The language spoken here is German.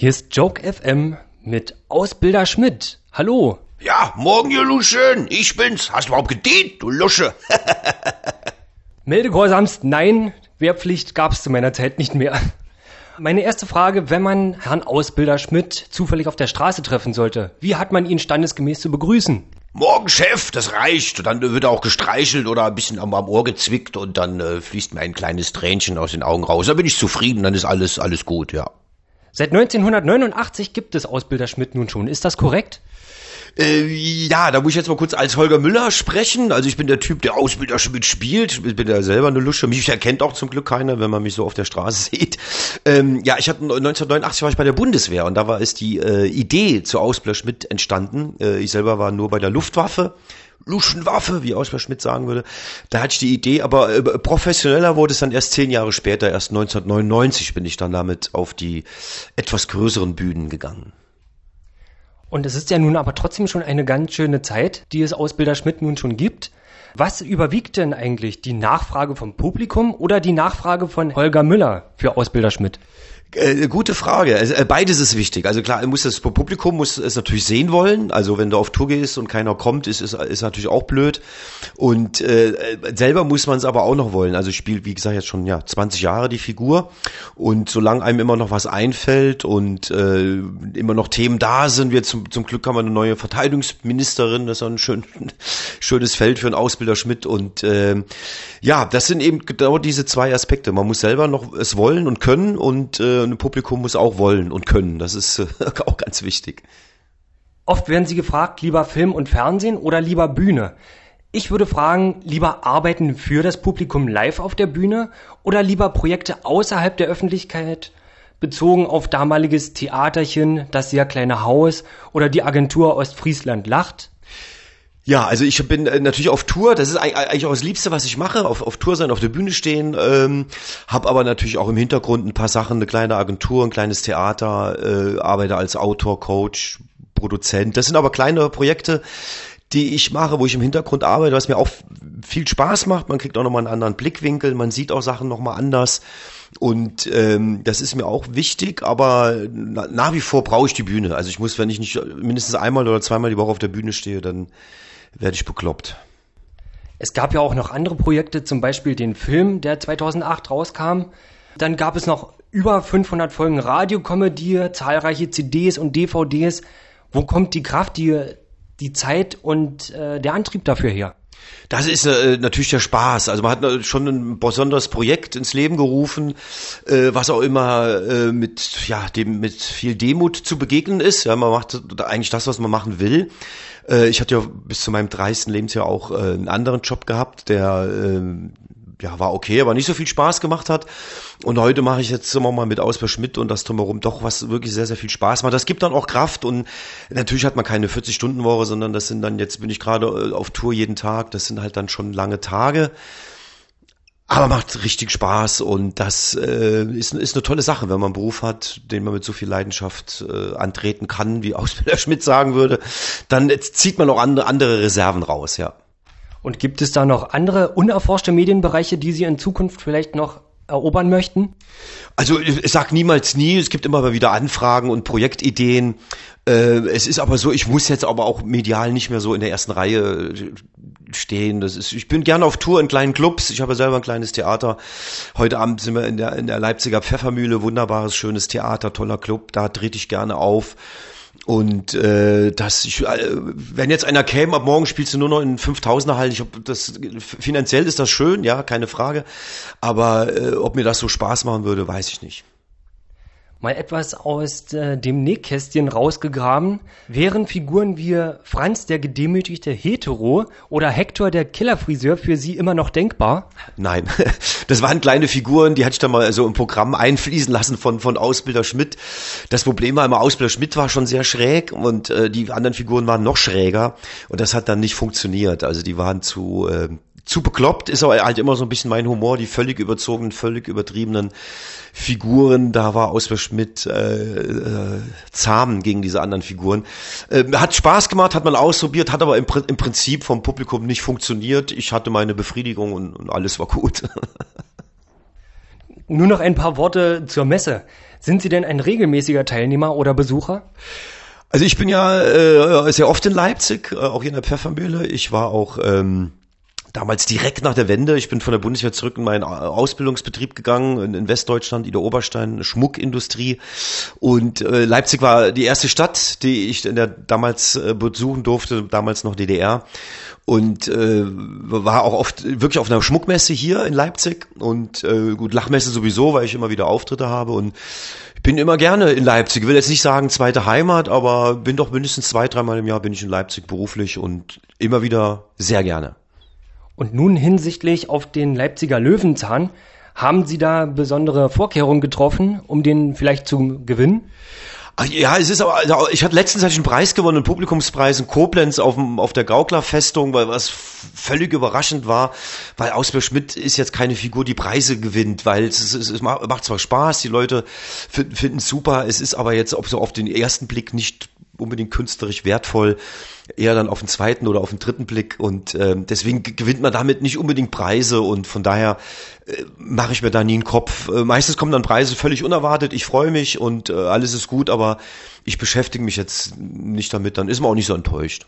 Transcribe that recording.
Hier ist Joke FM mit Ausbilder Schmidt. Hallo. Ja, morgen, ihr Luschen. Ich bin's. Hast du überhaupt gedient, du Lusche? Meldegehorsamst, nein. Wehrpflicht gab's zu meiner Zeit nicht mehr. Meine erste Frage, wenn man Herrn Ausbilder Schmidt zufällig auf der Straße treffen sollte, wie hat man ihn standesgemäß zu begrüßen? Morgen, Chef, das reicht. Und dann wird er auch gestreichelt oder ein bisschen am, am Ohr gezwickt und dann äh, fließt mir ein kleines Tränchen aus den Augen raus. Da bin ich zufrieden, dann ist alles, alles gut, ja. Seit 1989 gibt es Ausbilder Schmidt nun schon. Ist das korrekt? Äh, ja, da muss ich jetzt mal kurz als Holger Müller sprechen. Also ich bin der Typ, der Ausbilder spielt. Ich bin ja selber eine Lusche. Mich erkennt auch zum Glück keiner, wenn man mich so auf der Straße sieht. Ähm, ja, ich hatte 1989 war ich bei der Bundeswehr und da war es die äh, Idee zu Ausbilder Schmidt entstanden. Äh, ich selber war nur bei der Luftwaffe. Luschenwaffe, wie Ausbilder Schmidt sagen würde. Da hatte ich die Idee, aber äh, professioneller wurde es dann erst zehn Jahre später. Erst 1999 bin ich dann damit auf die etwas größeren Bühnen gegangen. Und es ist ja nun aber trotzdem schon eine ganz schöne Zeit, die es Ausbilder Schmidt nun schon gibt. Was überwiegt denn eigentlich die Nachfrage vom Publikum oder die Nachfrage von Holger Müller für Ausbilder Schmidt? Äh, gute Frage. Also, äh, beides ist wichtig. Also klar, muss das Publikum muss es natürlich sehen wollen. Also wenn du auf Tour gehst und keiner kommt, ist ist, ist natürlich auch blöd. Und äh, selber muss man es aber auch noch wollen. Also ich spiele, wie gesagt, jetzt schon ja 20 Jahre die Figur. Und solange einem immer noch was einfällt und äh, immer noch Themen da sind, wir zum, zum Glück haben wir eine neue Verteidigungsministerin, das ist ein schön, schönes Feld für einen Ausbilder Schmidt. Und äh, ja, das sind eben genau diese zwei Aspekte. Man muss selber noch es wollen und können und äh, ein Publikum muss auch wollen und können. Das ist äh, auch ganz wichtig. Oft werden Sie gefragt, lieber Film und Fernsehen oder lieber Bühne. Ich würde fragen, lieber arbeiten für das Publikum live auf der Bühne oder lieber Projekte außerhalb der Öffentlichkeit, bezogen auf damaliges Theaterchen, das sehr kleine Haus oder die Agentur Ostfriesland lacht? Ja, also ich bin äh, natürlich auf Tour. Das ist eigentlich auch das Liebste, was ich mache. Auf, auf Tour sein, auf der Bühne stehen. Ähm, hab aber natürlich auch im Hintergrund ein paar Sachen, eine kleine Agentur, ein kleines Theater, äh, arbeite als Autor, Coach, Produzent. Das sind aber kleine Projekte, die ich mache, wo ich im Hintergrund arbeite, was mir auch viel Spaß macht. Man kriegt auch nochmal einen anderen Blickwinkel, man sieht auch Sachen nochmal anders. Und ähm, das ist mir auch wichtig, aber na, nach wie vor brauche ich die Bühne. Also ich muss, wenn ich nicht mindestens einmal oder zweimal die Woche auf der Bühne stehe, dann werde ich bekloppt. Es gab ja auch noch andere Projekte, zum Beispiel den Film, der 2008 rauskam. Dann gab es noch über 500 Folgen Radiokomödie, zahlreiche CDs und DVDs. Wo kommt die Kraft, die, die Zeit und äh, der Antrieb dafür her? Das ist äh, natürlich der Spaß. Also man hat äh, schon ein besonderes Projekt ins Leben gerufen, äh, was auch immer äh, mit ja dem mit viel Demut zu begegnen ist. Ja, man macht eigentlich das, was man machen will. Äh, ich hatte ja bis zu meinem 30. Lebensjahr auch äh, einen anderen Job gehabt, der äh, ja, war okay, aber nicht so viel Spaß gemacht hat. Und heute mache ich jetzt immer mal mit Ausper Schmidt und das drumherum doch was wirklich sehr, sehr viel Spaß macht. Das gibt dann auch Kraft und natürlich hat man keine 40-Stunden-Woche, sondern das sind dann, jetzt bin ich gerade äh, auf Tour jeden Tag, das sind halt dann schon lange Tage. Aber macht richtig Spaß und das äh, ist, ist eine tolle Sache, wenn man einen Beruf hat, den man mit so viel Leidenschaft äh, antreten kann, wie Ausbilder Schmidt sagen würde, dann zieht man auch andere, andere Reserven raus, ja. Und gibt es da noch andere unerforschte Medienbereiche, die Sie in Zukunft vielleicht noch erobern möchten? Also ich sag niemals nie, es gibt immer wieder Anfragen und Projektideen. Äh, es ist aber so, ich muss jetzt aber auch medial nicht mehr so in der ersten Reihe stehen. Das ist, ich bin gerne auf Tour in kleinen Clubs. Ich habe selber ein kleines Theater. Heute Abend sind wir in der, in der Leipziger Pfeffermühle. Wunderbares, schönes Theater, toller Club. Da trete ich gerne auf. Und äh, das, ich, äh, wenn jetzt einer käme, ab morgen spielst du nur noch in 5000er Hallen. Ich hab, das finanziell ist das schön, ja, keine Frage. Aber äh, ob mir das so Spaß machen würde, weiß ich nicht mal etwas aus äh, dem Nähkästchen rausgegraben. Wären Figuren wie Franz der gedemütigte Hetero oder Hector der Killerfriseur für Sie immer noch denkbar? Nein, das waren kleine Figuren, die hatte ich dann mal so im Programm einfließen lassen von, von Ausbilder Schmidt. Das Problem war immer, Ausbilder Schmidt war schon sehr schräg und äh, die anderen Figuren waren noch schräger und das hat dann nicht funktioniert. Also die waren zu... Äh, zu bekloppt ist aber halt immer so ein bisschen mein Humor, die völlig überzogenen, völlig übertriebenen Figuren. Da war Auswer Schmidt äh, äh, zahm gegen diese anderen Figuren. Äh, hat Spaß gemacht, hat man ausprobiert, hat aber im, im Prinzip vom Publikum nicht funktioniert. Ich hatte meine Befriedigung und, und alles war gut. Nur noch ein paar Worte zur Messe. Sind Sie denn ein regelmäßiger Teilnehmer oder Besucher? Also ich bin ja äh, sehr oft in Leipzig, äh, auch hier in der Pfeffermühle. Ich war auch ähm, damals direkt nach der Wende. Ich bin von der Bundeswehr zurück in meinen Ausbildungsbetrieb gegangen in, Westdeutschland, Ida Oberstein, Schmuckindustrie. Und äh, Leipzig war die erste Stadt, die ich in der damals äh, besuchen durfte, damals noch DDR. Und äh, war auch oft wirklich auf einer Schmuckmesse hier in Leipzig. Und äh, gut, Lachmesse sowieso, weil ich immer wieder Auftritte habe. Und ich bin immer gerne in Leipzig. Ich will jetzt nicht sagen zweite Heimat, aber bin doch mindestens zwei, dreimal im Jahr bin ich in Leipzig beruflich und immer wieder sehr gerne. Und nun hinsichtlich auf den Leipziger Löwenzahn, haben Sie da besondere Vorkehrungen getroffen, um den vielleicht zu gewinnen? Ach, ja, es ist aber, also ich hatte letztens einen Preis gewonnen, einen Publikumspreis in Koblenz auf, dem, auf der Gauklerfestung, weil was völlig überraschend war, weil Ausbjörn Schmidt ist jetzt keine Figur, die Preise gewinnt, weil es, es, es macht zwar Spaß, die Leute finden es super, es ist aber jetzt so auf den ersten Blick nicht unbedingt künstlerisch wertvoll, eher dann auf den zweiten oder auf den dritten Blick. Und äh, deswegen gewinnt man damit nicht unbedingt Preise. Und von daher äh, mache ich mir da nie einen Kopf. Äh, meistens kommen dann Preise völlig unerwartet, ich freue mich und äh, alles ist gut, aber ich beschäftige mich jetzt nicht damit, dann ist man auch nicht so enttäuscht.